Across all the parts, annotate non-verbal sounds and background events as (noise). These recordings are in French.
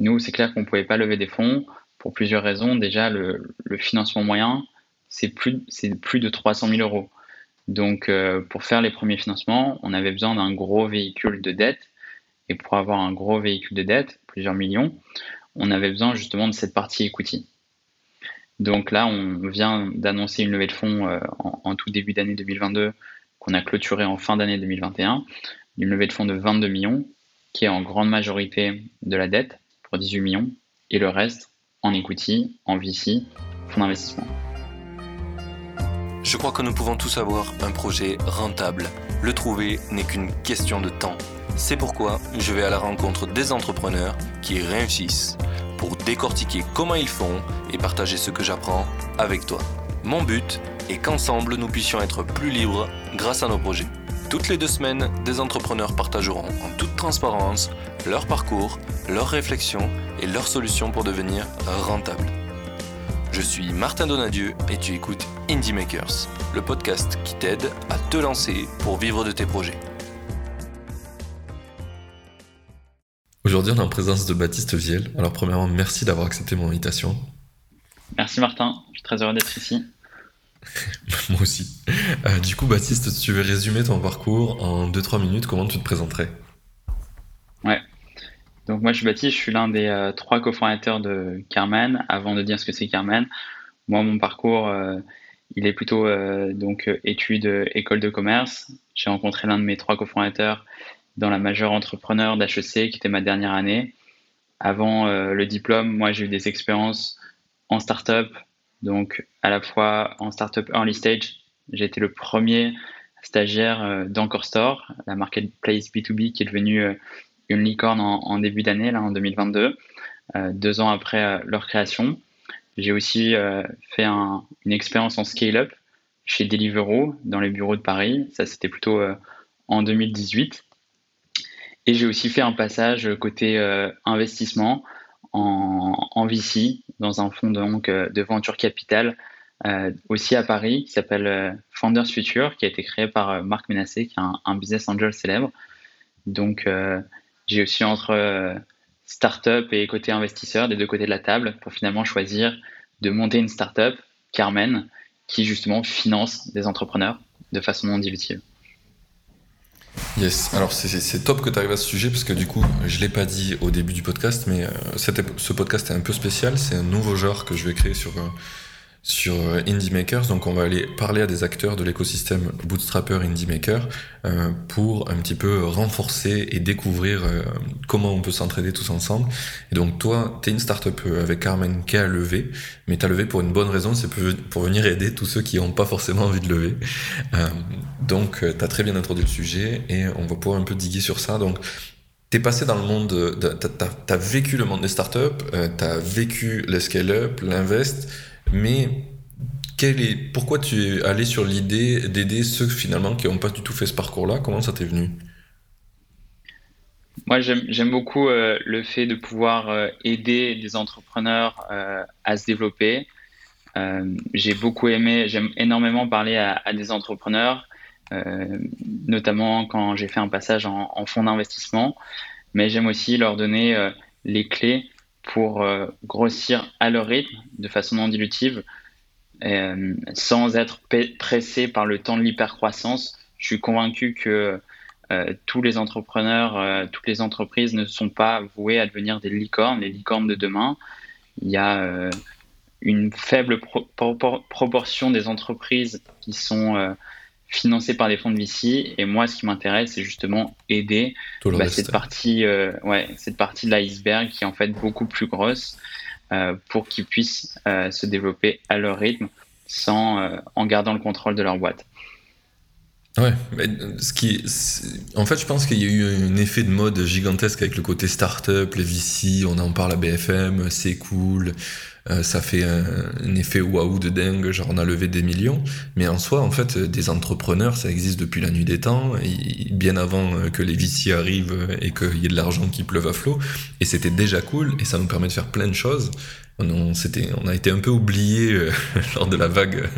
nous, c'est clair qu'on ne pouvait pas lever des fonds pour plusieurs raisons. Déjà, le, financement moyen, c'est plus, de 300 000 euros. Donc, euh, pour faire les premiers financements, on avait besoin d'un gros véhicule de dette. Et pour avoir un gros véhicule de dette, plusieurs millions, on avait besoin justement de cette partie equity. Donc là, on vient d'annoncer une levée de fonds euh, en, tout début d'année 2022 qu'on a clôturé en fin d'année 2021, une levée de fonds de 22 millions qui est en grande majorité de la dette pour 18 millions et le reste en equity, en VC, fonds d'investissement. Je crois que nous pouvons tous avoir un projet rentable. Le trouver n'est qu'une question de temps. C'est pourquoi je vais à la rencontre des entrepreneurs qui réussissent pour décortiquer comment ils font et partager ce que j'apprends avec toi. Mon but est qu'ensemble nous puissions être plus libres grâce à nos projets. Toutes les deux semaines, des entrepreneurs partageront en toute transparence leur parcours, leurs réflexions et leurs solutions pour devenir rentables. Je suis Martin Donadieu et tu écoutes Indie Makers, le podcast qui t'aide à te lancer pour vivre de tes projets. Aujourd'hui, on est en présence de Baptiste Viel. Alors, premièrement, merci d'avoir accepté mon invitation. Merci Martin, je suis très heureux d'être ici. (laughs) Moi aussi. Euh, du coup, Baptiste, tu veux résumer ton parcours en 2-3 minutes, comment tu te présenterais? Ouais. Donc moi, je suis Baptiste, je suis l'un des euh, trois cofondateurs de Carmen. Avant de dire ce que c'est Carmen, moi, mon parcours, euh, il est plutôt donc études, école de commerce. J'ai rencontré l'un de mes trois cofondateurs dans la majeure entrepreneur d'HEC, qui était ma dernière année. Avant le diplôme, moi, j'ai eu des expériences en startup, donc à la fois en startup early stage. J'ai été le premier stagiaire euh, d'Encore Store, la marketplace B2B qui est devenue euh, une licorne en, début d'année, là, en 2022, deux ans après leur création. J'ai aussi fait une expérience en scale-up chez Deliveroo dans les bureaux de Paris. Ça, c'était plutôt en 2018. Et j'ai aussi fait un passage côté euh, investissement en, en, VC dans un fonds donc, euh, de venture capital euh, aussi à Paris qui s'appelle Founders Future, qui a été créé par Marc Menassé, qui est un, business angel célèbre. Donc j'ai aussi entre startup et côté investisseur, des deux côtés de la table, pour finalement choisir de monter une startup, Carmen, qui justement finance des entrepreneurs de façon non dilutive. Yes, alors c'est top que tu arrives à ce sujet parce que du coup, je l'ai pas dit au début du podcast, mais euh, ce podcast est un peu spécial. C'est un nouveau genre que je vais créer sur, euh, sur euh, Indie Makers. Donc on va aller parler à des acteurs de l'écosystème Bootstrapper Indie Maker euh, pour un petit peu renforcer et découvrir euh, comment on peut s'entraider tous ensemble. Et donc toi, tu es une startup avec Carmen qui a levé, mais tu as levé pour une bonne raison, c'est pour venir aider tous ceux qui n'ont pas forcément envie de lever. donc tu as très bien introduit le sujet et on va pouvoir un peu diguer sur ça. Donc T'es passé dans le monde, t'as as vécu le monde des startups, t'as vécu le scale-up, l'invest, mais quel est, pourquoi tu es allé sur l'idée d'aider ceux finalement qui n'ont pas du tout fait ce parcours-là? Comment ça t'est venu? Moi, j'aime beaucoup euh, le fait de pouvoir euh, aider des entrepreneurs euh, à se développer. J'ai beaucoup aimé, j'aime énormément parler à, des entrepreneurs, notamment quand j'ai fait un passage en, en fonds d'investissement, mais j'aime aussi leur donner les clés pour euh, grossir à leur rythme, de façon non dilutive, euh, sans être pressé par le temps de l'hypercroissance. Je suis convaincu que euh, tous les entrepreneurs, toutes les entreprises ne sont pas vouées à devenir des licornes, les licornes de demain. Il y a une faible proportion des entreprises qui sont financé par des fonds de VC. Et moi, ce qui m'intéresse, c'est justement aider bah, cette, partie, euh, ouais, cette partie de l'iceberg qui est en fait beaucoup plus grosse euh, pour qu'ils puissent euh, se développer à leur rythme sans, en gardant le contrôle de leur boîte. Ouais, mais ce qui, en fait, je pense qu'il y a eu un effet de mode gigantesque avec le côté startup, les VC, on en parle à BFM, c'est cool, euh, ça fait un, effet waouh de dingue, genre on a levé des millions. Mais en soi, en fait, des entrepreneurs, ça existe depuis la nuit des temps, bien avant euh, que les VC arrivent et qu'il y ait de l'argent qui pleuve à flot. Et c'était déjà cool, et ça nous permet de faire plein de choses. On, on a été un peu oublié euh, (laughs) lors de la vague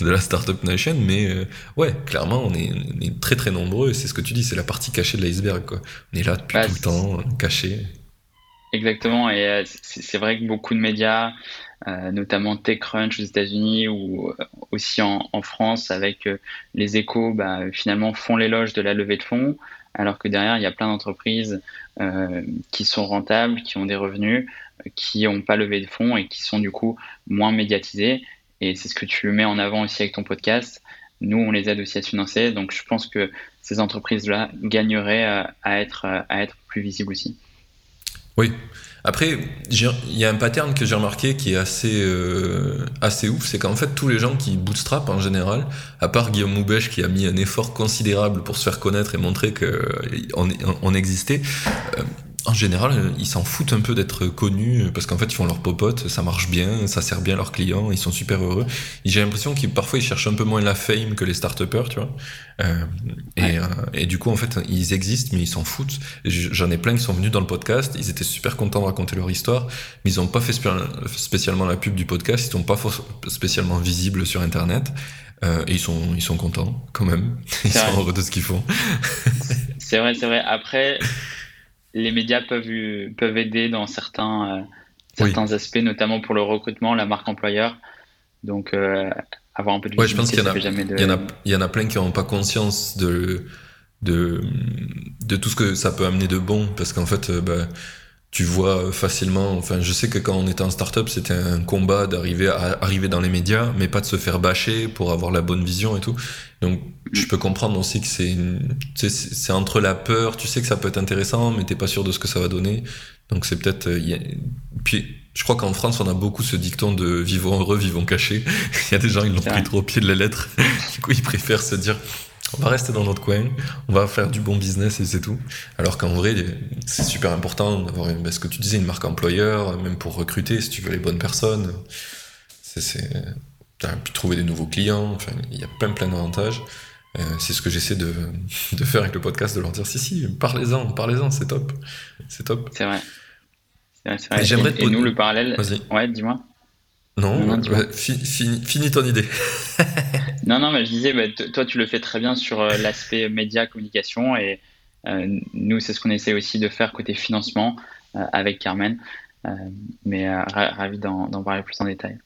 de la Startup Nation, mais ouais, clairement, on est, très très nombreux, et c'est ce que tu dis, c'est la partie cachée de l'iceberg. On est là depuis tout le temps, caché. Exactement, et c'est vrai que beaucoup de médias, notamment TechCrunch aux États-Unis ou aussi en, France avec les échos, bah, finalement font l'éloge de la levée de fonds, alors que derrière, il y a plein d'entreprises qui sont rentables, qui ont des revenus, qui n'ont pas levé de fonds et qui sont du coup moins médiatisées. Et c'est ce que tu mets en avant aussi avec ton podcast. Nous, on les aide aussi à se financer. Donc, je pense que ces entreprises-là gagneraient euh, à être, euh, à être plus visibles aussi. Oui. Après, il y a un pattern que j'ai remarqué qui est assez, euh, assez ouf, c'est qu'en fait, tous les gens qui bootstrap en général, à part Guillaume Moubèche qui a mis un effort considérable pour se faire connaître et montrer qu'on on existait, en général, ils s'en foutent un peu d'être connus parce qu'en fait, ils font leur popote, ça marche bien, ça sert bien leurs clients, ils sont super heureux. J'ai l'impression qu'ils parfois ils cherchent un peu moins la fame que les start tu vois. Euh, et, euh, et, du coup, en fait, ils existent, mais ils s'en foutent. J'en ai plein qui sont venus dans le podcast, ils étaient super contents de raconter leur histoire, mais ils n'ont pas fait spécialement la pub du podcast, ils sont pas spécialement visibles sur Internet. Euh, et ils sont, ils sont contents quand même. (laughs) Ils sont heureux de ce qu'ils font. c'est vrai, c'est vrai. Après, les médias peuvent, peuvent aider dans certains, euh, certains aspects, notamment pour le recrutement, la marque employeur. Donc, euh, avoir un peu de ouais, je pense qu'il y, a, il, y en a, il y en a plein qui n'ont pas conscience de, de, de tout ce que ça peut amener de bon, parce qu'en fait, euh, bah, tu vois facilement. Enfin, je sais que quand on était en startup, c'était un combat d'arriver à arriver dans les médias, mais pas de se faire bâcher pour avoir la bonne vision et tout. Donc, je peux comprendre aussi que c'est c'est entre la peur. Tu sais que ça peut être intéressant, mais t'es pas sûr de ce que ça va donner. Donc, c'est peut-être. Euh, puis, je crois qu'en France, on a beaucoup ce dicton de vivons heureux, vivons cachés. (laughs) Il y a des gens, ils l'ont pris trop au pied de la lettre. (laughs) du coup, ils préfèrent se dire on va rester dans notre coin, on va faire du bon business et c'est tout. Alors qu'en vrai, c'est super important d'avoir, ben, ce que tu disais, une marque employeur, même pour recruter, si tu veux les bonnes personnes. C'est, puis trouver des nouveaux clients, enfin, il y a plein plein d'avantages. Euh, c'est ce que j'essaie de, de, faire avec le podcast, de leur dire si, si, parlez-en, parlez-en, c'est top. C'est top. C'est vrai. J'aimerais et, nous, le parallèle. Vas-y. Ouais, dis-moi. Non, finis ton idée. (laughs) non, non, mais je disais, bah, toi, tu le fais très bien sur euh, l'aspect média, communication, et euh, nous, c'est ce qu'on essaie aussi de faire côté financement avec Carmen. mais ravi d'en parler plus en détail.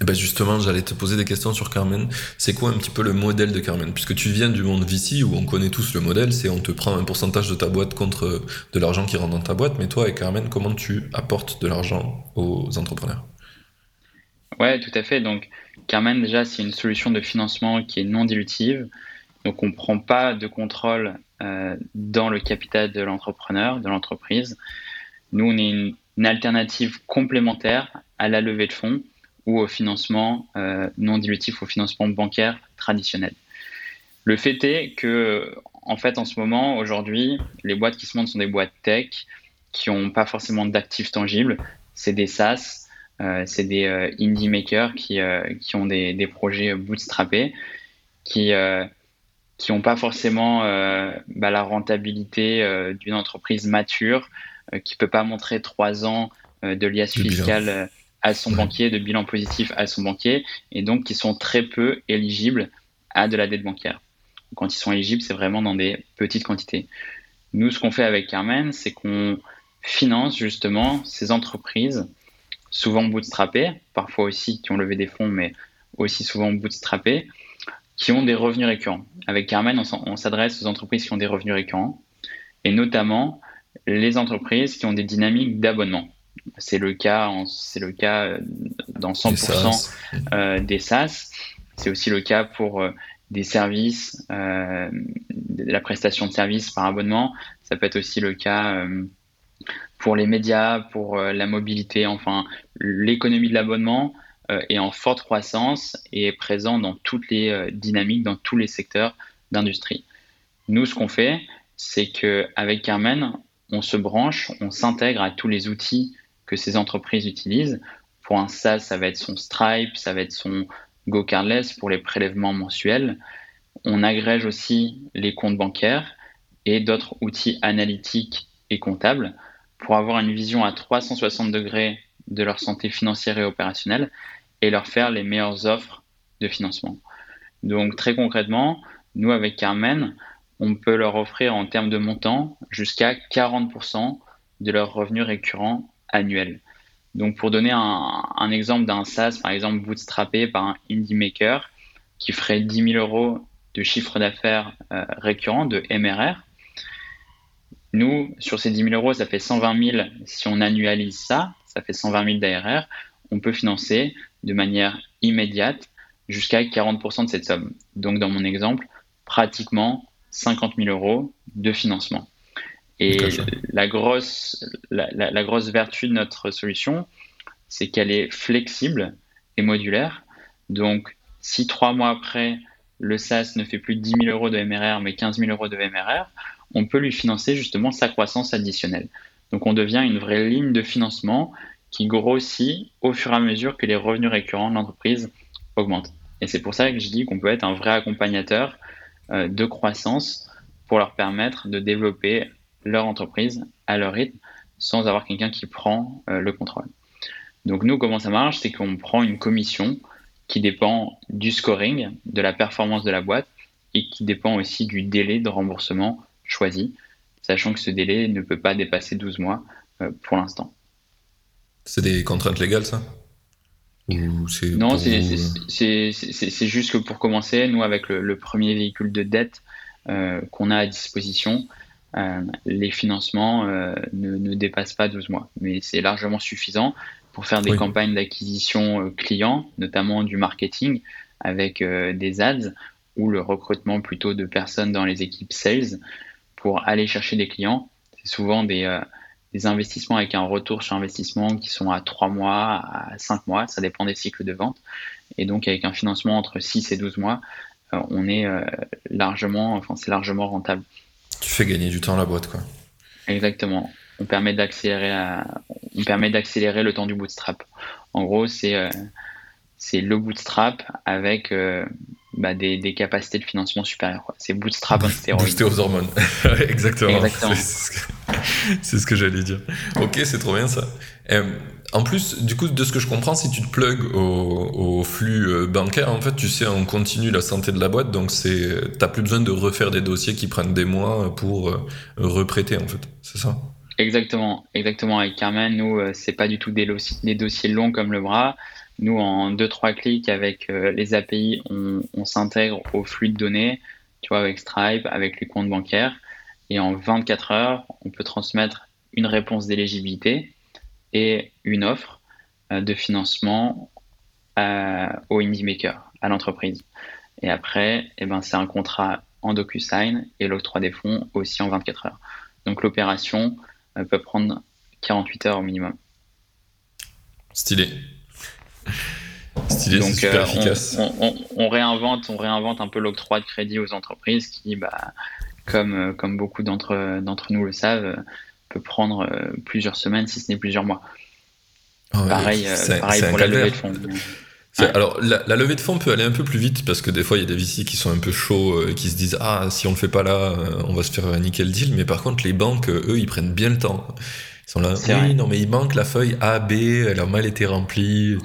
Eh ben justement, j'allais te poser des questions sur Carmen. C'est quoi un petit peu le modèle de Carmen? Puisque tu viens du monde VC où on connaît tous le modèle, c'est on te prend un pourcentage de ta boîte contre de l'argent qui rentre dans ta boîte. Mais toi, avec Carmen, comment tu apportes de l'argent aux entrepreneurs? Ouais, tout à fait. Donc, Carmen, déjà, c'est une solution de financement qui est non dilutive. Donc, on ne prend pas de contrôle euh, dans le capital de l'entrepreneur, de l'entreprise. Nous, on est une, alternative complémentaire à la levée de fonds ou au financement euh, non dilutif, au financement bancaire traditionnel. Le fait est que, en fait, en ce moment, aujourd'hui, les boîtes qui se montent sont des boîtes tech qui n'ont pas forcément d'actifs tangibles. C'est des SaaS euh, c'est des euh, indie makers qui, qui ont des, des, projets bootstrappés, qui qui n'ont pas forcément bah, la rentabilité d'une entreprise mature, qui ne peut pas montrer trois ans de liasse fiscale à son banquier, de bilan positif à son banquier, et donc qui sont très peu éligibles à de la dette bancaire. Quand ils sont éligibles, c'est vraiment dans des petites quantités. Nous, ce qu'on fait avec Carmen, c'est qu'on finance justement ces entreprises souvent bootstrappés, parfois aussi qui ont levé des fonds, mais aussi souvent bootstrappés, qui ont des revenus récurrents. Avec Carmen, on s'adresse aux entreprises qui ont des revenus récurrents, et notamment les entreprises qui ont des dynamiques d'abonnement. C'est le cas, c'est le cas euh, dans 100% euh, des SaaS. C'est aussi le cas pour euh, des services, la prestation de services par abonnement. Ça peut être aussi le cas pour les médias, pour euh, la mobilité, enfin l'économie de l'abonnement est en forte croissance et est présent dans toutes les dynamiques, dans tous les secteurs d'industrie. Nous, ce qu'on fait, c'est qu'avec Carmen, on se branche, on s'intègre à tous les outils que ces entreprises utilisent. Pour un SaaS, ça va être son Stripe, ça va être son GoCardless pour les prélèvements mensuels. On agrège aussi les comptes bancaires et d'autres outils analytiques et comptables pour avoir une vision à 360 degrés de leur santé financière et opérationnelle et leur faire les meilleures offres de financement. Donc très concrètement, nous avec Carmen, on peut leur offrir en termes de montant jusqu'à 40% de leurs revenus récurrents annuels. Donc pour donner un, exemple d'un SaaS, par exemple bootstrappé par un indie maker qui ferait 10 000 euros de chiffre d'affaires euh, récurrent, de MRR, nous, sur ces 10 000 euros, ça fait 120 000. Si on annualise ça, ça fait 120 000 d'ARR. On peut financer de manière immédiate jusqu'à 40% de cette somme. Donc, dans mon exemple, pratiquement 50 000 euros de financement. Et la grosse, la, grosse vertu de notre solution, c'est qu'elle est flexible et modulaire. Donc, si trois mois après, le SaaS ne fait plus de 10 000 euros de MRR, mais 15 000 euros de MRR, on peut lui financer justement sa croissance additionnelle. Donc, on devient une vraie ligne de financement qui grossit au fur et à mesure que les revenus récurrents de l'entreprise augmentent. Et c'est pour ça que je dis qu'on peut être un vrai accompagnateur euh, de croissance pour leur permettre de développer leur entreprise à leur rythme sans avoir quelqu'un qui prend euh, le contrôle. Donc nous, comment ça marche C'est qu'on prend une commission qui dépend du scoring, de la performance de la boîte et qui dépend aussi du délai de remboursement choisi, sachant que ce délai ne peut pas dépasser 12 mois euh, pour l'instant. C'est des contraintes légales, ça? Non, c'est juste que pour commencer, nous, avec le, premier véhicule de dette euh, qu'on a à disposition, euh, les financements euh, ne, dépassent pas 12 mois. Mais c'est largement suffisant pour faire des campagnes d'acquisition euh, clients, notamment du marketing avec des ads ou le recrutement plutôt de personnes dans les équipes sales pour aller chercher des clients. C'est souvent des, des, investissements avec un retour sur investissement qui sont à 3 mois, à 5 mois, ça dépend des cycles de vente. Et donc avec un financement entre 6 et 12 mois, on est largement, enfin c'est largement rentable. Tu fais gagner du temps à la boîte, quoi. Exactement. On permet d'accélérer, on permet d'accélérer le temps du bootstrap. En gros, c'est euh, c'est le bootstrap avec euh, bah, des, des, capacités de financement supérieures. C'est bootstrap en (laughs) stéroïdes. Booster aux hormones. (laughs) Exactement. Exactement. (laughs) C'est ce que, j'allais dire. Ok, c'est trop bien ça. Euh, en plus, du coup, de ce que je comprends, si tu te plugs au, flux euh, bancaire, en fait, tu sais on continue la santé de la boîte, donc c'est, t'as plus besoin de refaire des dossiers qui prennent des mois pour euh, reprêter, en fait. C'est ça? Exactement, exactement. Avec Carmen, nous, euh, c'est pas du tout des, dossiers longs comme le bras. Nous, en deux trois clics avec les API, on, on s'intègre au flux de données, tu vois, avec Stripe, avec les comptes bancaires, et en 24 heures, on peut transmettre une réponse d'éligibilité et une offre euh, de financement euh, au indie maker, à l'entreprise. Et après, eh ben, c'est un contrat en DocuSign et l'octroi des fonds aussi en 24 heures. Donc l'opération euh, peut prendre 48 heures au minimum. Stylé. Stylé, c'est super efficace. On, réinvente, on réinvente un peu l'octroi de crédit aux entreprises qui, bah, comme, comme beaucoup d'entre nous le savent, peut prendre euh, plusieurs semaines, si ce n'est plusieurs mois. pareil, euh, pareil pour la levée de fonds. Alors, la, levée de fonds peut aller un peu plus vite parce que des fois, il y a des VC qui sont un peu chauds et euh, qui se disent Ah, si on le fait pas là, on va se faire un nickel deal. Mais par contre, les banques, eux, ils prennent bien le temps. Ils sont là Oui, non, mais il manque la feuille A, B, elle a mal été remplie.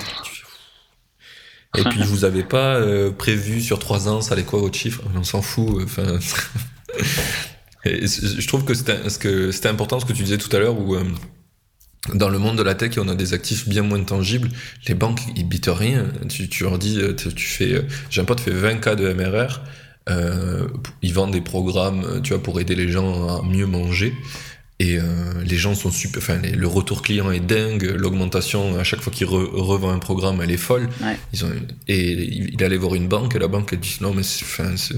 Et puis, vous avez pas prévu sur trois ans, ça allait quoi votre chiffre? On s'en fout. Enfin. (laughs) je trouve que c'était important ce que tu disais tout à l'heure où euh, dans le monde de la tech, on a des actifs bien moins tangibles. Les banques, ils bitent rien. Tu, tu leur dis, euh, tu, fais, euh, j'ai un pote fait 20 k de MRR. Euh, ils vendent des programmes, tu vois, pour aider les gens à mieux manger. Et les gens sont super. Enfin, le retour client est dingue. L'augmentation, à chaque fois qu'il revend un programme, elle est folle. Ils ont, et il allait voir une banque et la banque, elle dit Non, mais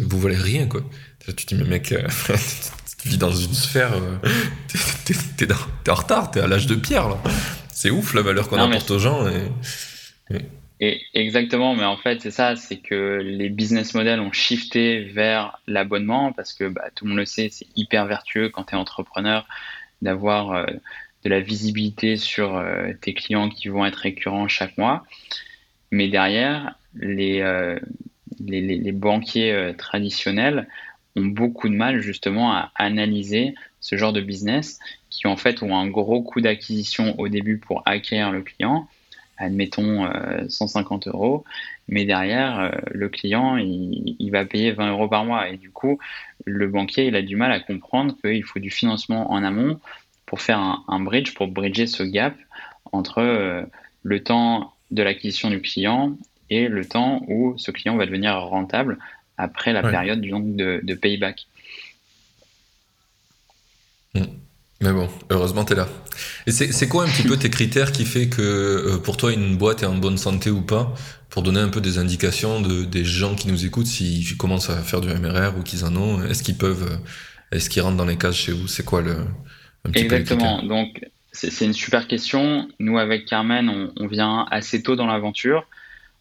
vous valez rien, quoi. Tu te dis, mais mec, euh, (laughs) tu vis dans une sphère, euh, (laughs) t'es en retard, t'es à l'âge de pierre, là. C'est ouf la valeur qu'on apporte aux gens. Et, exactement, mais en fait, c'est ça, c'est que les business models ont shifté vers l'abonnement parce que bah, tout le monde le sait, c'est hyper vertueux quand tu es entrepreneur d'avoir euh, de la visibilité sur tes clients qui vont être récurrents chaque mois. Mais derrière, les, les, les banquiers traditionnels ont beaucoup de mal justement à analyser ce genre de business qui en fait ont un gros coût d'acquisition au début pour acquérir le client, admettons 150 euh, euros, mais derrière euh, le client il, va payer 20 euros par mois. Et du coup le banquier il a du mal à comprendre qu'il faut du financement en amont pour faire un, bridge, pour bridger ce gap entre le temps de l'acquisition du client et le temps où ce client va devenir rentable après la période de, de payback. Hmm. Mais bon, heureusement, tu es là. Et c'est quoi un petit peu tes critères qui fait que euh, pour toi, une boîte est en bonne santé ou pas? Pour donner un peu des indications de, des gens qui nous écoutent, s'ils commencent à faire du MRR ou qu'ils en ont, est-ce qu'ils peuvent, euh, est-ce qu'ils rentrent dans les cases chez vous? C'est quoi le. Un petit Exactement. Donc, c'est une super question. Nous, avec Carmen, on, on vient assez tôt dans l'aventure.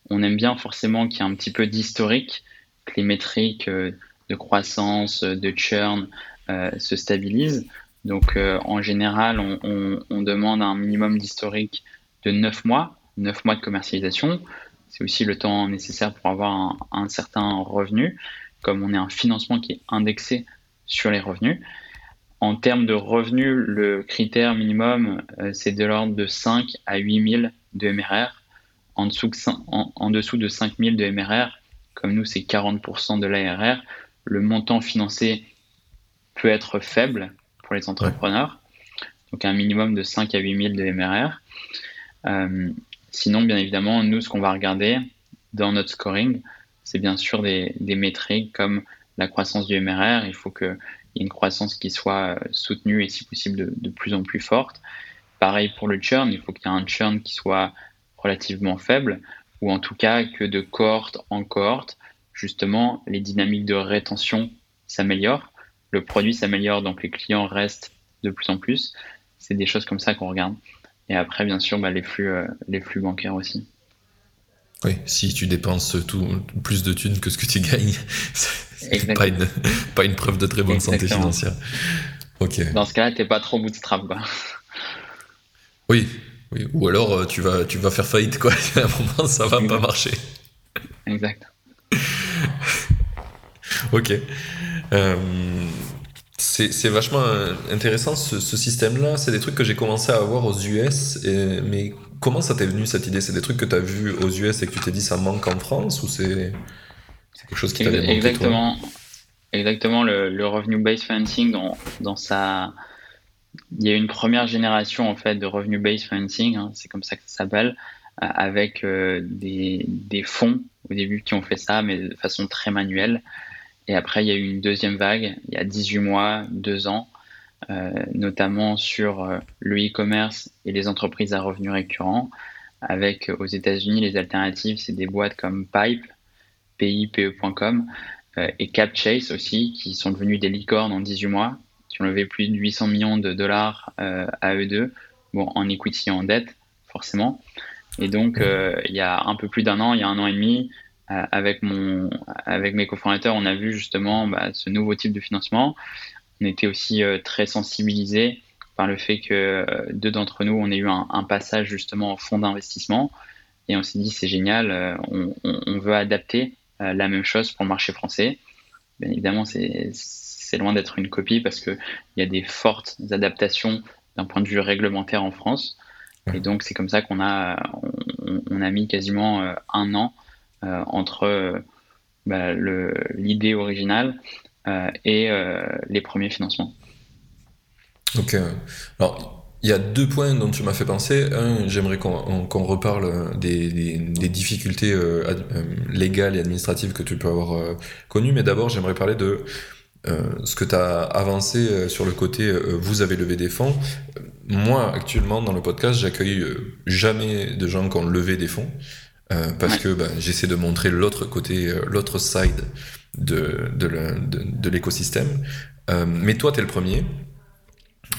On aime bien forcément qu'il y ait un petit peu d'historique, les métriques euh, de croissance, de churn se stabilisent. Donc euh, en général, on, demande un minimum d'historique de 9 mois, 9 mois de commercialisation. C'est aussi le temps nécessaire pour avoir un, certain revenu, comme on est un financement qui est indexé sur les revenus. En termes de revenus, le critère minimum, euh, c'est de l'ordre de 5 à 8 000 de MRR. En dessous, en dessous de 5 000 de MRR, comme nous, c'est 40% de l'ARR, le montant financé peut être faible, les entrepreneurs. Donc un minimum de 5 à 8 000 de MRR. Euh, sinon, bien évidemment, nous, ce qu'on va regarder dans notre scoring, c'est bien sûr des, métriques comme la croissance du MRR. Il faut qu'il y ait une croissance qui soit euh, soutenue et si possible de, plus en plus forte. Pareil pour le churn, il faut qu'il y ait un churn qui soit relativement faible ou en tout cas que de cohorte en cohorte, justement, les dynamiques de rétention s'améliorent le produit s'améliore, donc les clients restent de plus en plus. C'est des choses comme ça qu'on regarde. Et après, bien sûr, bah, les, flux, euh, les flux bancaires aussi. Oui, si tu dépenses tout, plus de thunes que ce que tu gagnes, (laughs) c'est pas une, pas une preuve de très bonne santé financière. Dans ce cas-là, t'es pas trop bootstrap, quoi. Oui, oui. Ou alors euh, tu vas, tu vas faire faillite, quoi. (laughs) à un moment, ça va pas marcher. Exact. (laughs) ok. Euh, c'est vachement intéressant ce, système-là. C'est des trucs que j'ai commencé à avoir aux US. mais comment ça t'est venu cette idée? C'est des trucs que tu as vus aux US et que tu t'es dit ça manque en France ou c'est quelque chose qui t'avait Exactement. Exactement. Le, le revenue-based financing, dans, dans sa. Il y a une première génération en fait de revenue-based financing, hein, c'est comme ça que ça s'appelle, euh, avec euh, des, fonds au début qui ont fait ça, mais de façon très manuelle. Et après, il y a eu une deuxième vague, il y a 18 mois, 2 ans, euh, notamment sur le e-commerce et les entreprises à revenus récurrents. Avec aux États-Unis, les alternatives, c'est des boîtes comme Pipe, pipe.com et CapChase aussi, qui sont devenus des licornes en 18 mois, ont levé plus de 800 millions de dollars à eux deux, bon, en equity en dette, forcément. Et donc, il y a un peu plus d'un an, il y a un an et demi, euh, avec, mon, avec mes cofondateurs, on a vu justement bah, ce nouveau type de financement. On était aussi euh, très sensibilisés par le fait que euh, deux d'entre nous, on ait eu un, passage justement en fonds d'investissement. Et on s'est dit, c'est génial, on, veut adapter la même chose pour le marché français. Bien évidemment, c'est loin d'être une copie parce qu'il y a des fortes adaptations d'un point de vue réglementaire en France. Et donc, c'est comme ça qu'on a, on, a mis quasiment un an euh, entre euh, bah, l'idée originale euh, et les premiers financements. Ok. Alors, il y a deux points dont tu m'as fait penser. Un, j'aimerais qu'on reparle des, difficultés légales et administratives que tu peux avoir connues, mais d'abord, j'aimerais parler de ce que tu as avancé sur le côté vous avez levé des fonds. Moi, actuellement, dans le podcast, j'accueille jamais de gens qui ont levé des fonds. Euh, parce que bah, j'essaie de montrer l'autre côté, euh, l'autre side de, de l'écosystème. Euh, mais toi, tu es le premier.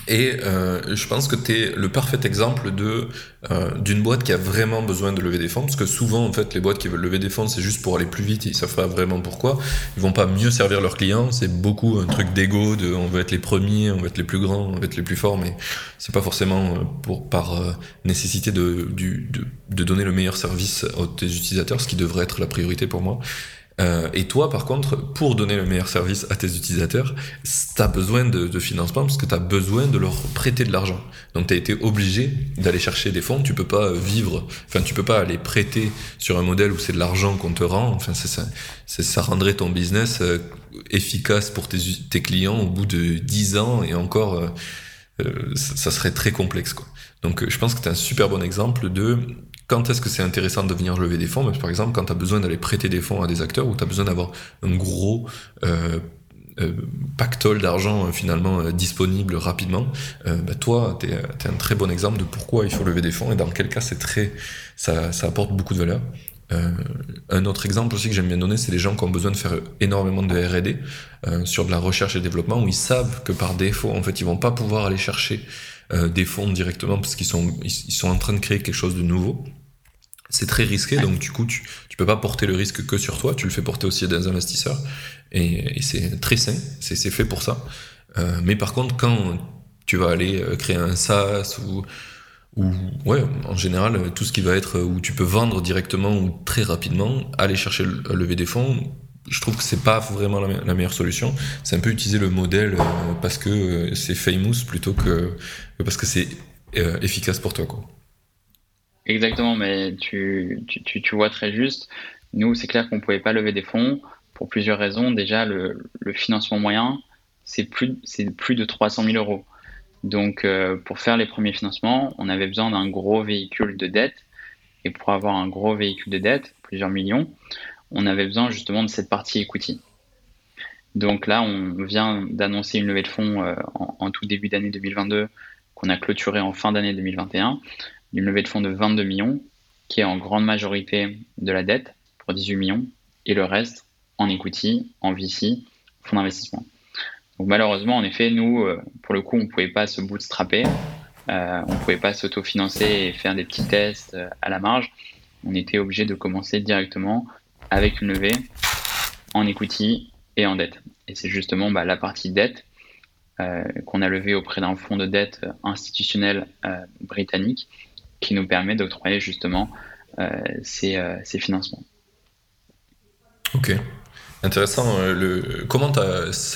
Et euh, je pense que tu es le parfait exemple de euh, d'une boîte qui a vraiment besoin de lever des fonds, parce que souvent, en fait, les boîtes qui veulent lever des fonds, c'est juste pour aller plus vite, ils savent pas vraiment pourquoi. Ils vont pas mieux servir leurs clients, c'est beaucoup un truc d'ego, de on veut être les premiers, on veut être les plus grands, on veut être les plus forts, mais c'est pas forcément euh, pour par nécessité de, du, de, de donner le meilleur service à tes utilisateurs, ce qui devrait être la priorité pour moi. Euh, et toi, par contre, pour donner le meilleur service à tes utilisateurs, tu as besoin de, financement parce que tu as besoin de leur prêter de l'argent. Donc tu as été obligé d'aller chercher des fonds. Tu peux pas vivre, enfin tu peux pas aller prêter sur un modèle où c'est de l'argent qu'on te rend. Enfin ça, ça rendrait ton business euh, efficace pour tes, clients au bout de 10 ans et encore. Euh, ça serait très complexe. Quoi. Donc je pense que tu un super bon exemple de quand est-ce que c'est intéressant de venir lever des fonds? Par exemple, quand tu as besoin d'aller prêter des fonds à des acteurs ou tu as besoin d'avoir un gros euh, euh, pactole d'argent euh, finalement disponible rapidement, bah, toi, tu es, un très bon exemple de pourquoi il faut lever des fonds et dans quel cas très, ça, ça, apporte beaucoup de valeur. un autre exemple aussi que j'aime bien donner, c'est les gens qui ont besoin de faire énormément de R&D sur de la recherche et développement où ils savent que par défaut, en fait, ils vont pas pouvoir aller chercher des fonds directement parce qu'ils sont, ils sont en train de créer quelque chose de nouveau c'est très risqué, donc du coup, tu, tu peux pas porter le risque que sur toi, tu le fais porter aussi à des investisseurs, et, c'est très sain, c'est fait pour ça. Euh, mais par contre, quand tu vas aller euh, créer un SaaS ou, ou ouais, en général, tout ce qui va être où tu peux vendre directement ou très rapidement, aller chercher le lever des fonds, je trouve que c'est pas vraiment la, meilleure solution. C'est un peu utiliser le modèle euh, parce que c'est famous plutôt que parce que c'est efficace pour toi, quoi. Exactement, mais tu, tu, tu, vois très juste. Nous, c'est clair qu'on ne pouvait pas lever des fonds pour plusieurs raisons. Déjà, le, le financement moyen, c'est plus, plus de 300 000 euros. Donc, euh, pour faire les premiers financements, on avait besoin d'un gros véhicule de dette. Et pour avoir un gros véhicule de dette, plusieurs millions, on avait besoin justement de cette partie equity. Donc là, on vient d'annoncer une levée de fonds euh, en, tout début d'année 2022 qu'on a clôturé en fin d'année 2021 une levée de fonds de 22 millions, qui est en grande majorité de la dette pour 18 millions, et le reste en equity, en VC, fonds d'investissement. Donc malheureusement, en effet, nous, euh, pour le coup, on ne pouvait pas se bootstrapper, euh, on ne pouvait pas s'autofinancer et faire des petits tests à la marge. On était obligé de commencer directement avec une levée en equity et en dette. Et c'est justement bah, la partie dette qu'on a levée auprès d'un fonds de dette institutionnel britannique qui nous permet d'octroyer justement euh, ces, euh, ces, financements. Ok. Intéressant. Euh, le, comment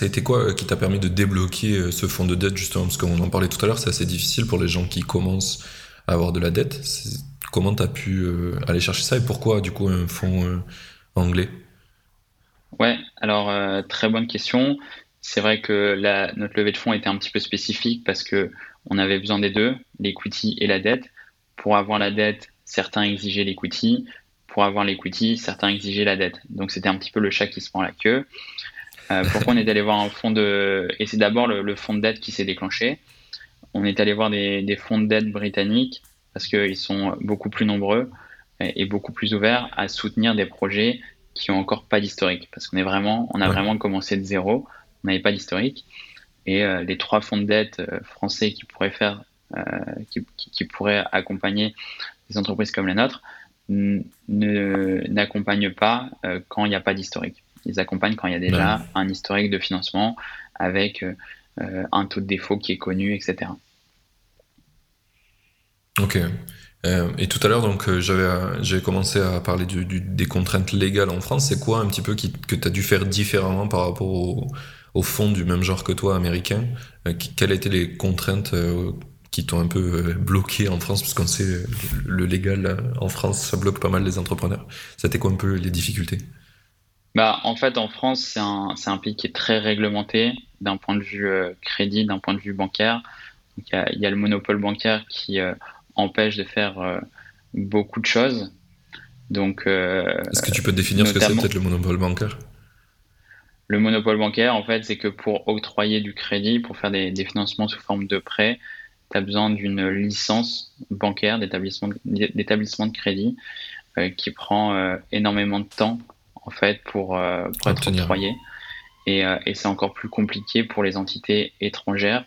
été quoi qui t'a permis de débloquer ce fonds de dette justement? Parce qu'on en parlait tout à l'heure, c'est assez difficile pour les gens qui commencent à avoir de la dette. Comment tu as pu aller chercher ça et pourquoi du coup un fonds anglais? Ouais, alors très bonne question. C'est vrai que notre levée de fonds était un petit peu spécifique parce que on avait besoin des deux, l'equity et la dette. Pour avoir la dette, certains exigeaient l'equity. Pour avoir l'equity, certains exigeaient la dette. Donc c'était un petit peu le chat qui se prend la queue. Euh, pourquoi on est allé voir un fonds de... Et c'est d'abord le, fonds de dette qui s'est déclenché. On est allé voir des, fonds de dette britanniques parce qu'ils sont beaucoup plus nombreux et, beaucoup plus ouverts à soutenir des projets qui ont encore pas d'historique. Parce qu'on est vraiment, on a vraiment commencé de zéro. On n'avait pas d'historique. Et euh, les trois fonds de dette euh, français qui pourraient faire euh, qui, qui, pourraient accompagner des entreprises comme les nôtres n'accompagnent pas quand il n'y a pas d'historique. Ils accompagnent quand il y a déjà un historique de financement avec un taux de défaut qui est connu, etc. Ok. Et tout à l'heure, donc, j'avais, j'avais commencé à parler des contraintes légales en France. C'est quoi un petit peu que tu as dû faire différemment par rapport au, au fonds du même genre que toi, américain? Quelles étaient les contraintes qui t'ont un peu euh, bloqué en France, puisqu'on sait le légal euh, en France, ça bloque pas mal les entrepreneurs. C'était quoi un peu les difficultés? Bah, En fait, en France, c'est un, pays qui est très réglementé d'un point de vue euh, crédit, d'un point de vue bancaire. Il y, a le monopole bancaire qui empêche de faire beaucoup de choses. Donc, Est-ce que tu peux définir ce que c'est peut-être le monopole bancaire? Le monopole bancaire, en fait, c'est que pour octroyer du crédit, pour faire des, des financements sous forme de prêts, tu as besoin d'une licence bancaire d'établissement de crédit euh, qui prend euh, énormément de temps en fait pour, euh, pour être octroyé. Et, et c'est encore plus compliqué pour les entités étrangères,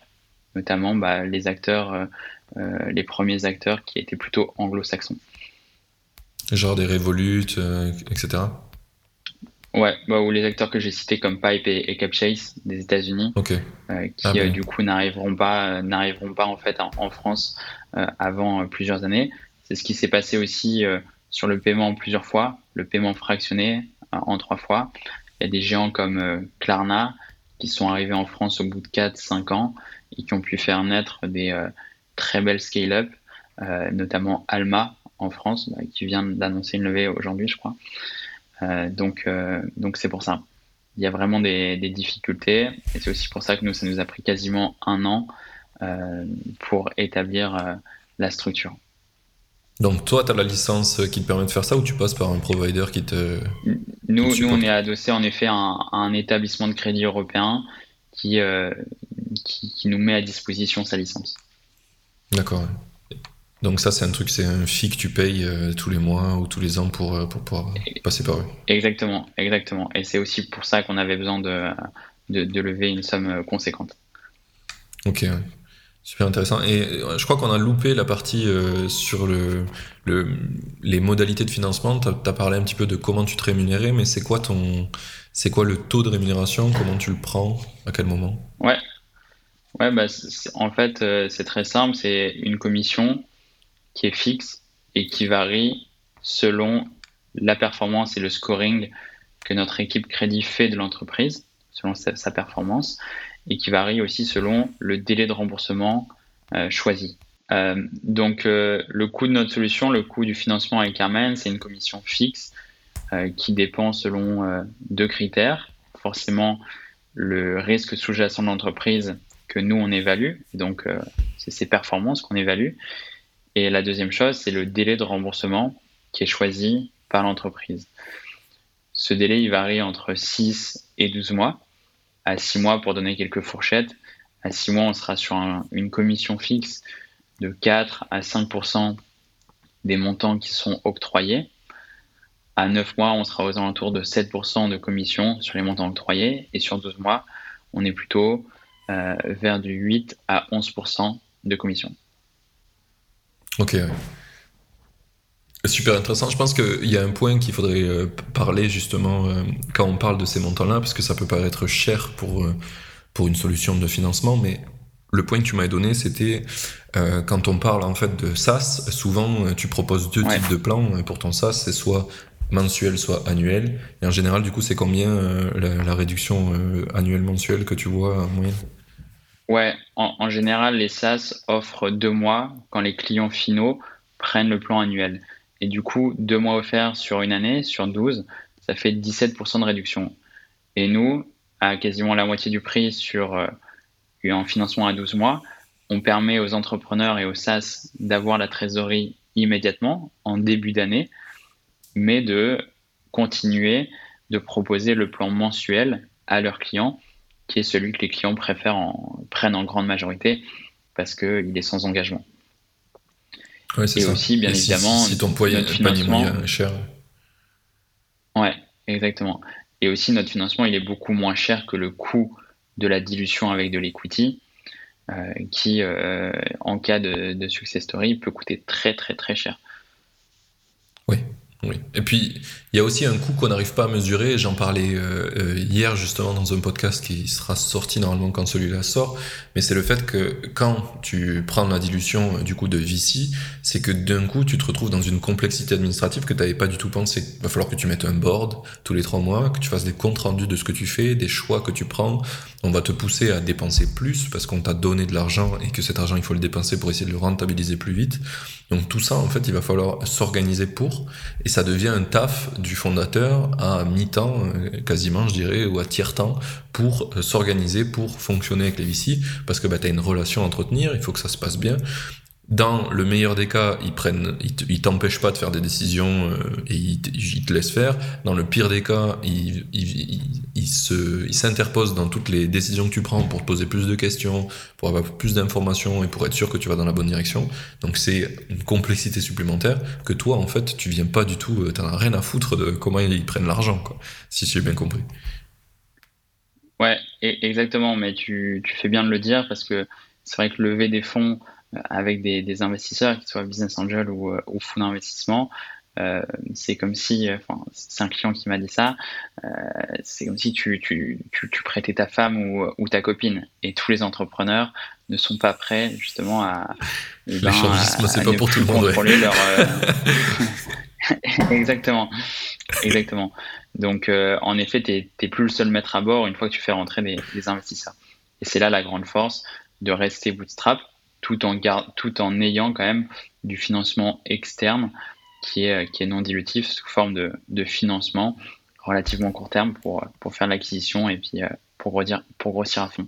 notamment bah, les acteurs, les premiers acteurs qui étaient plutôt anglo-saxons. Genre des Revolut, etc. Ouais, bah, ou les acteurs que j'ai cités comme Pipe et, CapChase des États-Unis, euh, qui ah, euh, du coup n'arriveront pas, euh, n'arriveront pas en fait en, France avant plusieurs années. C'est ce qui s'est passé aussi sur le paiement plusieurs fois, le paiement fractionné en trois fois. Il y a des géants comme Klarna qui sont arrivés en France au bout de 4-5 ans et qui ont pu faire naître des très belles scale-up, notamment Alma en France, bah, qui vient d'annoncer une levée aujourd'hui, je crois. Euh, donc, euh, donc c'est pour ça. Il y a vraiment des, difficultés et c'est aussi pour ça que nous, ça nous a pris quasiment un an pour établir la structure. Donc toi, tu as la licence qui te permet de faire ça ou tu passes par un provider qui te... Nous, nous on est adossé en effet à un, établissement de crédit européen qui, qui, nous met à disposition sa licence. D'accord. Donc ça, c'est un truc, c'est un fee que tu payes tous les mois ou tous les ans pour, pour pouvoir passer par eux. Exactement, exactement. Et c'est aussi pour ça qu'on avait besoin de, de, lever une somme conséquente. Ok, super intéressant. Et euh, je crois qu'on a loupé la partie euh, sur le, les modalités de financement. Tu as, parlé un petit peu de comment tu te rémunérais, mais c'est quoi ton, c'est quoi le taux de rémunération? Comment tu le prends? À quel moment? Ouais, ouais, bah, en fait, euh, c'est très simple. C'est une commission qui est fixe et qui varie selon la performance et le scoring que notre équipe crédit fait de l'entreprise selon sa, performance et qui varie aussi selon le délai de remboursement euh, choisi. Euh, donc le coût de notre solution, le coût du financement avec Carmen, c'est une commission fixe qui dépend selon deux critères. Forcément, le risque sous-jacent de l'entreprise que nous on évalue, donc c'est ses performances qu'on évalue. Et la deuxième chose, c'est le délai de remboursement qui est choisi par l'entreprise. Ce délai, il varie entre 6 et 12 mois à 6 mois pour donner quelques fourchettes. À 6 mois, on sera sur une commission fixe de 4 à 5% des montants qui sont octroyés. À 9 mois, on sera aux alentours de 7% de commission sur les montants octroyés. Et sur 12 mois, on est plutôt euh, vers du 8 à 11% de commission. Ok. Super intéressant. Je pense qu'il y a un point qu'il faudrait euh, parler justement euh, quand on parle de ces montants-là, parce que ça peut paraître cher pour, pour une solution de financement, mais le point que tu m'as donné, c'était quand on parle en fait de SaaS, souvent tu proposes deux types de plans pour ton SaaS, c'est soit mensuel, soit annuel. Et en général, du coup, c'est combien la, réduction annuelle mensuelle que tu vois en moyenne? Ouais, en, en général, les SaaS offrent deux mois quand les clients finaux prennent le plan annuel. Et du coup, deux mois offerts sur une année, sur 12, ça fait 17% de réduction. Et nous, à quasiment la moitié du prix sur euh, un financement à 12 mois, on permet aux entrepreneurs et aux SaaS d'avoir la trésorerie immédiatement, en début d'année, mais de continuer de proposer le plan mensuel à leurs clients, qui est celui que les clients préfèrent en, prennent en grande majorité parce qu'il est sans engagement et aussi, bien évidemment, si, ton poids notre financement est cher. Ouais, exactement. Et aussi, notre financement, il est beaucoup moins cher que le coût de la dilution avec de l'equity, euh, qui, euh, en cas de, de, success story, peut coûter très, très, très cher. Oui. Et puis, il y a aussi un coût qu'on n'arrive pas à mesurer. J'en parlais euh, euh, hier justement dans un podcast qui sera sorti normalement quand celui-là sort. Mais c'est le fait que quand tu prends la dilution euh, du coup de VC, c'est que d'un coup tu te retrouves dans une complexité administrative que tu n'avais pas du tout pensé. Il va falloir que tu mettes un board tous les trois mois, que tu fasses des comptes rendus de ce que tu fais, des choix que tu prends. On va te pousser à dépenser plus parce qu'on t'a donné de l'argent et que cet argent il faut le dépenser pour essayer de le rentabiliser plus vite. Donc tout ça en fait il va falloir s'organiser pour et ça devient un taf du fondateur à mi-temps, euh, quasiment, je dirais, ou à tiers-temps, pour euh, s'organiser, pour fonctionner avec les VC, parce que bah, tu as une relation à entretenir, il faut que ça se passe bien. Dans le meilleur des cas, ils prennent, ils t'empêchent pas de faire des décisions euh, et ils, te laissent faire. Dans le pire des cas, ils, ils, ils se, ils s'interposent dans toutes les décisions que tu prends pour te poser plus de questions, pour avoir plus d'informations et pour être sûr que tu vas dans la bonne direction. Donc c'est une complexité supplémentaire que toi, en fait, tu viens pas du tout, euh, t'en as rien à foutre de comment ils prennent l'argent, quoi. Si j'ai bien compris. Ouais, exactement. Mais tu, fais bien de le dire parce que c'est vrai que lever des fonds avec des, des, investisseurs, qu'ils soient business angel ou, euh, ou fonds d'investissement, euh, c'est comme si, enfin, c'est un client qui m'a dit ça, euh, c'est comme si tu, tu, tu, tu, prêtais ta femme ou, ou, ta copine. Et tous les entrepreneurs ne sont pas prêts justement à. Eh ben, c'est pas pour tout le monde. Contrôler leur, euh, (laughs) (laughs) Exactement. Exactement. Donc, euh, en effet, tu n'es plus le seul maître à bord une fois que tu fais rentrer des, des investisseurs. Et c'est là la grande force de rester bootstrap tout en, tout en ayant quand même du financement externe qui est, qui est non dilutif sous forme de, de financement relativement court terme pour, pour faire l'acquisition et puis euh, pour, redire, pour grossir à fond.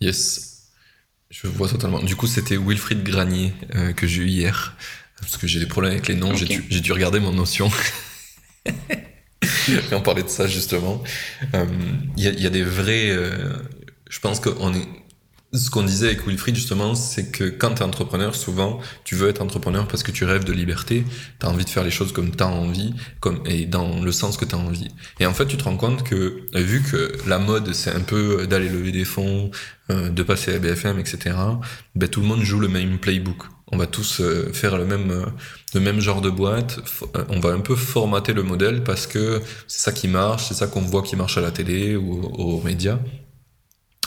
Yes. Je vois totalement. Du coup, c'était Wilfried Granier que j'ai eu hier. Parce que j'ai des problèmes avec les noms, j'ai dû, dû, regarder mon notion. (laughs) Et on parlait de ça justement. Il y, y, a des vrais. je pense qu'on est ce qu'on disait avec Wilfried justement, c'est que quand tu es entrepreneur, souvent, tu veux être entrepreneur parce que tu rêves de liberté, tu as envie de faire les choses comme tu as envie, comme, et dans le sens que tu as envie. Et en fait, tu te rends compte que, vu que la mode, c'est un peu d'aller lever des fonds, euh, de passer à BFM, etc., ben, tout le monde joue le même playbook. On va tous euh, faire le même, euh, le même genre de boîte. On va un peu formater le modèle parce que c'est ça qui marche, c'est ça qu'on voit qui marche à la télé ou aux médias.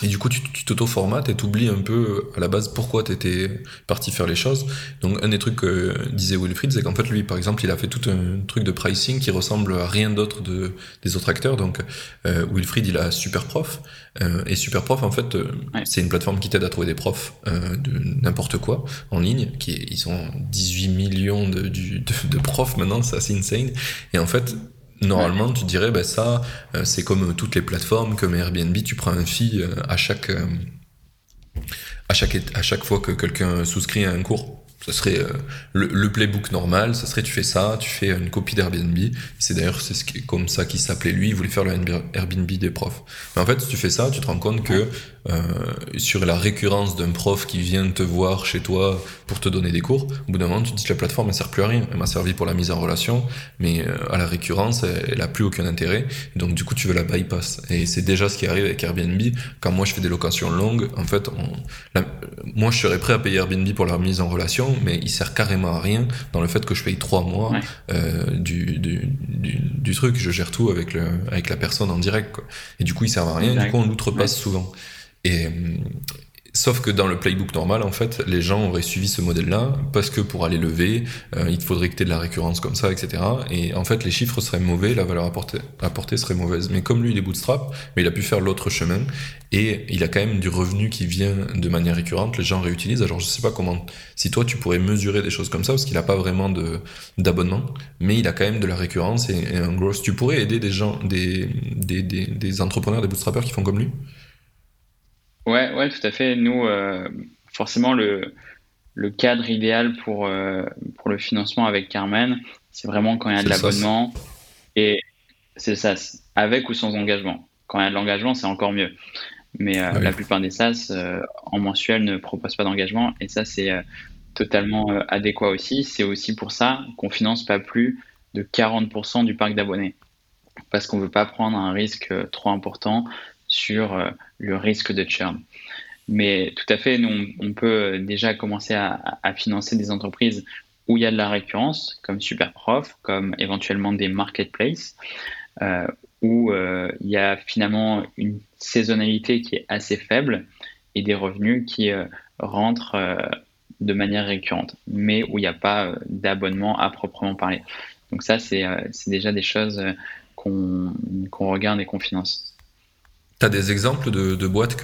Et du coup, tu t'auto-formates et t'oublies un peu à la base pourquoi t'étais parti faire les choses. Donc, un des trucs que disait Wilfried, c'est qu'en fait, lui, par exemple, il a fait tout un truc de pricing qui ressemble à rien d'autre de, des autres acteurs. Donc, euh, Wilfried, il a Superprof. Euh, et Superprof, en fait, euh, c'est une plateforme qui t'aide à trouver des profs euh, de n'importe quoi en ligne. Qui, ils ont 18 millions de, de, de profs maintenant, c'est assez insane. Et en fait, Normalement, tu dirais, ben ça, euh, c'est comme toutes les plateformes, comme Airbnb, tu prends un fee euh, à chaque, euh, à chaque, à chaque fois que quelqu'un souscrit à un cours. Ce serait euh, le, playbook normal, ça serait tu fais ça, tu fais une copie d'Airbnb. C'est d'ailleurs c'est ce comme ça qu'il s'appelait lui, il voulait faire le Airbnb des profs. Mais en fait, si tu fais ça, tu te rends compte que euh, sur la récurrence d'un prof qui vient te voir chez toi pour te donner des cours, au bout d'un moment, tu te dis que la plateforme ne sert plus à rien. Elle m'a servi pour la mise en relation, mais euh, à la récurrence, elle, n'a plus aucun intérêt. Donc du coup, tu veux la bypass. Et c'est déjà ce qui arrive avec Airbnb. Quand moi je fais des locations longues, en fait, moi je serais prêt à payer Airbnb pour la mise en relation mais il sert carrément à rien dans le fait que je paye trois mois euh, du, du, du, truc. Je gère tout avec, le, avec la personne en direct. Quoi. Et du coup, il sert à rien. Du coup, on l'outrepasse souvent. Et, Sauf que dans le playbook normal, en fait, les gens auraient suivi ce modèle-là parce que pour aller lever, euh, il faudrait que tu aies de la récurrence comme ça, etc. Et en fait, les chiffres seraient mauvais, la valeur apportée, apportée serait mauvaise. Mais comme lui, il est bootstrap, mais il a pu faire l'autre chemin et il a quand même du revenu qui vient de manière récurrente. Les gens réutilisent. Alors, je sais pas comment, si toi, tu pourrais mesurer des choses comme ça parce qu'il n'a pas vraiment d'abonnement, mais il a quand même de la récurrence et, un gros. Tu pourrais aider des gens, des, des, des, des entrepreneurs, des bootstrappers qui font comme lui? Ouais, ouais, tout à fait. Nous, euh, forcément, le, le cadre idéal pour, euh, pour le financement avec Carmen, c'est vraiment quand il y a de l'abonnement. Et c'est ça, avec ou sans engagement. Quand il y a de l'engagement, c'est encore mieux. Mais euh, la plupart des SaaS en mensuel ne proposent pas d'engagement. Et ça, c'est totalement adéquat aussi. C'est aussi pour ça qu'on finance pas plus de 40% du parc d'abonnés. Parce qu'on ne veut pas prendre un risque trop important sur euh, le risque de churn. Mais tout à fait, nous, on, peut déjà commencer à, financer des entreprises où il y a de la récurrence, comme Superprof, comme éventuellement des marketplaces, euh, où euh, il y a finalement une saisonnalité qui est assez faible et des revenus qui rentrent de manière récurrente, mais où il n'y a pas d'abonnement à proprement parler. Donc ça, c'est déjà des choses qu'on regarde et qu'on finance. T'as des exemples de, boîtes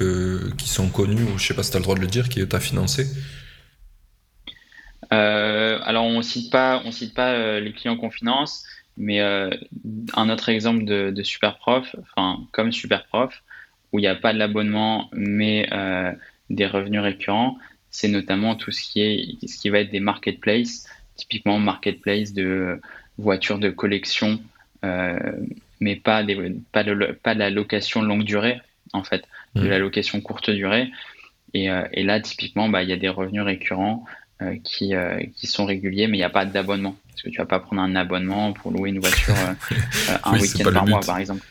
qui sont connues, ou je sais pas si tu as le droit de le dire, qui t'a financé? Euh, Alors, on cite pas, on cite pas euh, les clients qu'on finance, mais euh, un autre exemple de, de Superprof, enfin, comme Superprof, où il n'y a pas de l'abonnement, mais des revenus récurrents, c'est notamment tout ce qui, est, ce qui va être des marketplaces, typiquement marketplace de voitures de collection mais pas, des, pas, de, pas de la location longue durée, en fait, de la location courte durée. Et, euh, et là, typiquement, bah, il y a des revenus récurrents euh, qui, euh, qui sont réguliers, mais il n'y a pas d'abonnement. Parce que tu vas pas prendre un abonnement pour louer une voiture (laughs) un week-end par mois, par exemple.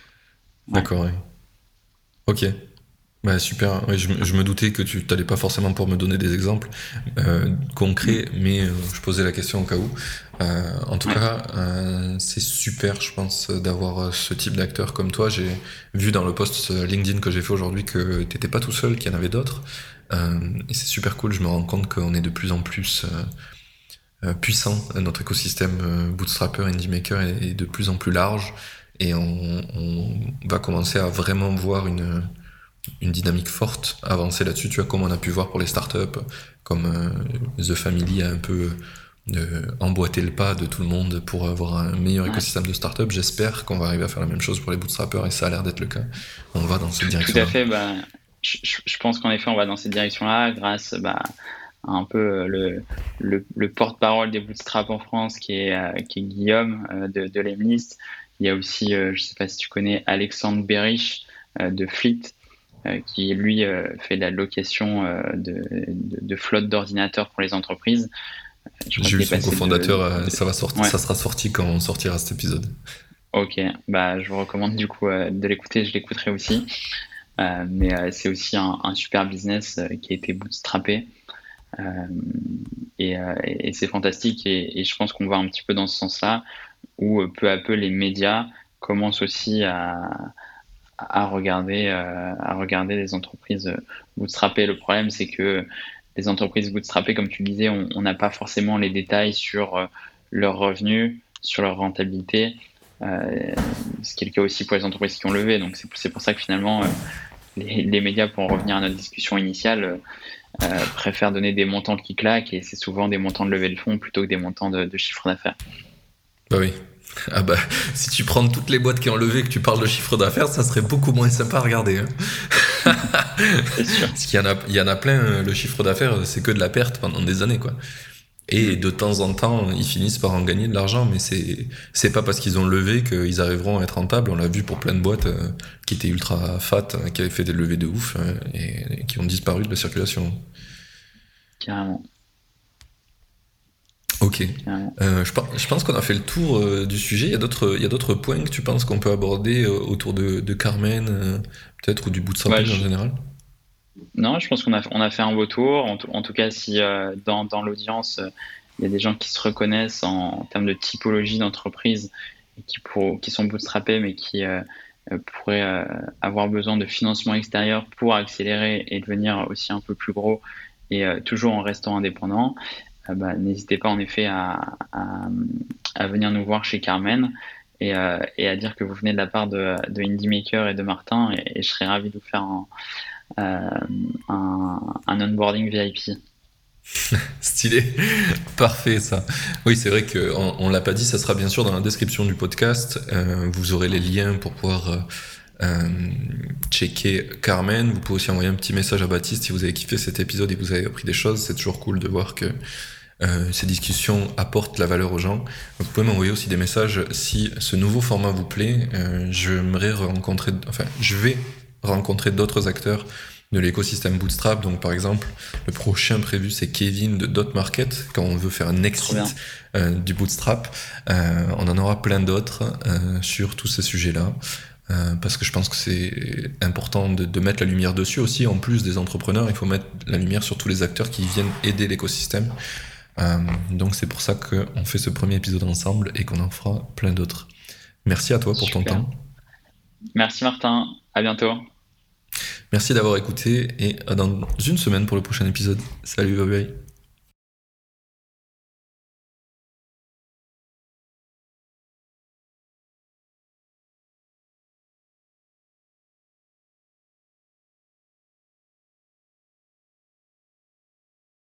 D'accord, oui. Ok. Bah, super, je, me doutais que tu n'allais pas forcément pour me donner des exemples euh, concrets, mais euh, je posais la question au cas où. Euh, en tout cas, c'est super, je pense, d'avoir ce type d'acteur comme toi. J'ai vu dans le post LinkedIn que j'ai fait aujourd'hui que tu n'étais pas tout seul, qu'il y en avait d'autres. et c'est super cool, je me rends compte qu'on est de plus en plus puissant. Notre écosystème Bootstrapper, Indie Maker est, de plus en plus large et on, on va commencer à vraiment voir une une dynamique forte avancer là-dessus. Tu vois, comme on a pu voir pour les startups, comme euh, The Family a un peu euh, emboîté le pas de tout le monde pour avoir un meilleur écosystème de startups. J'espère qu'on va arriver à faire la même chose pour les bootstrappers et ça a l'air d'être le cas. On va dans cette direction. Tout à fait. Bah, je, pense qu'en effet, on va dans cette direction-là grâce bah, à un peu le, le, porte-parole des bootstraps en France qui est, qui est Guillaume de, de l'Emlist. Il y a aussi, je ne sais pas si tu connais, Alexandre Berich de Fleet qui lui fait la location de, de, de flotte d'ordinateurs pour les entreprises. J'ai vu son cofondateur, ça, va sortir, ça sera sorti quand on sortira cet épisode. Ok, bah, je vous recommande du coup euh, de l'écouter, je l'écouterai aussi. Euh, mais euh, c'est aussi un, super business qui a été bootstrappé. et, et c'est fantastique et, je pense qu'on va un petit peu dans ce sens-là où peu à peu les médias commencent aussi à, à regarder, à regarder les entreprises bootstrappées. Le problème, c'est que les entreprises bootstrappées, comme tu le disais, on n'a pas forcément les détails sur leurs revenus, sur leur rentabilité. Euh, ce qui est le cas aussi pour les entreprises qui ont levé. Donc c'est pour ça que finalement, euh, les, médias, pour en revenir à notre discussion initiale, euh, préfèrent donner des montants qui claquent et c'est souvent des montants de levée de fonds plutôt que des montants de, chiffre d'affaires. Bah oui. Ah bah, si tu prends toutes les boîtes qui ont levé et que tu parles de chiffre d'affaires, ça serait beaucoup moins sympa à regarder. Hein. (laughs) Parce qu'il y en a, il y en a plein, le chiffre d'affaires, c'est que de la perte pendant des années, quoi. Et de temps en temps, ils finissent par en gagner de l'argent, mais c'est c'est pas parce qu'ils ont levé qu'ils arriveront à être rentables. On l'a vu pour plein de boîtes euh, qui étaient ultra fat, euh, qui avaient fait des levées de ouf euh, et, qui ont disparu de la circulation. Carrément. Ok. je, je, pense qu'on a fait le tour du sujet. Il y a d'autres points que tu penses qu'on peut aborder autour de, de Carmen, peut-être ou du bout de ouais, en général? Non, je pense qu'on a, on a fait un beau tour. En, tout, cas, si euh, dans, dans l'audience, euh, il y a des gens qui se reconnaissent en, termes de typologie d'entreprise et qui, pour, qui sont bootstrappés, mais qui euh, pourraient avoir besoin de financement extérieur pour accélérer et devenir aussi un peu plus gros et toujours en restant indépendant, bah, n'hésitez pas en effet à, à, venir nous voir chez Carmen. Et, et, à dire que vous venez de la part de, de Indie Maker et de Martin, et, et je serais ravi de vous faire un, euh, un, onboarding VIP. (laughs) Stylé, parfait ça. Oui, c'est vrai qu'on on, l'a pas dit, ça sera bien sûr dans la description du podcast. Euh, vous aurez les liens pour pouvoir euh, checker Carmen. Vous pouvez aussi envoyer un petit message à Baptiste si vous avez kiffé cet épisode et que vous avez appris des choses. C'est toujours cool de voir que ces discussions apportent la valeur aux gens. Vous pouvez m'envoyer aussi des messages si ce nouveau format vous plaît. J'aimerais rencontrer, enfin, je vais rencontrer d'autres acteurs de l'écosystème Bootstrap. Donc, par exemple, le prochain prévu, c'est Kevin de Dot Market, quand on veut faire un exit euh, du Bootstrap. Euh, on en aura plein d'autres euh, sur tous ces sujets-là. parce que je pense que c'est important de, de, mettre la lumière dessus aussi. En plus des entrepreneurs, il faut mettre la lumière sur tous les acteurs qui viennent aider l'écosystème. Donc c'est pour ça qu'on fait ce premier épisode ensemble et qu'on en fera plein d'autres. Merci à toi pour ton temps. Merci Martin, à bientôt. Merci d'avoir écouté et à dans une semaine pour le prochain épisode. Salut, bye bye.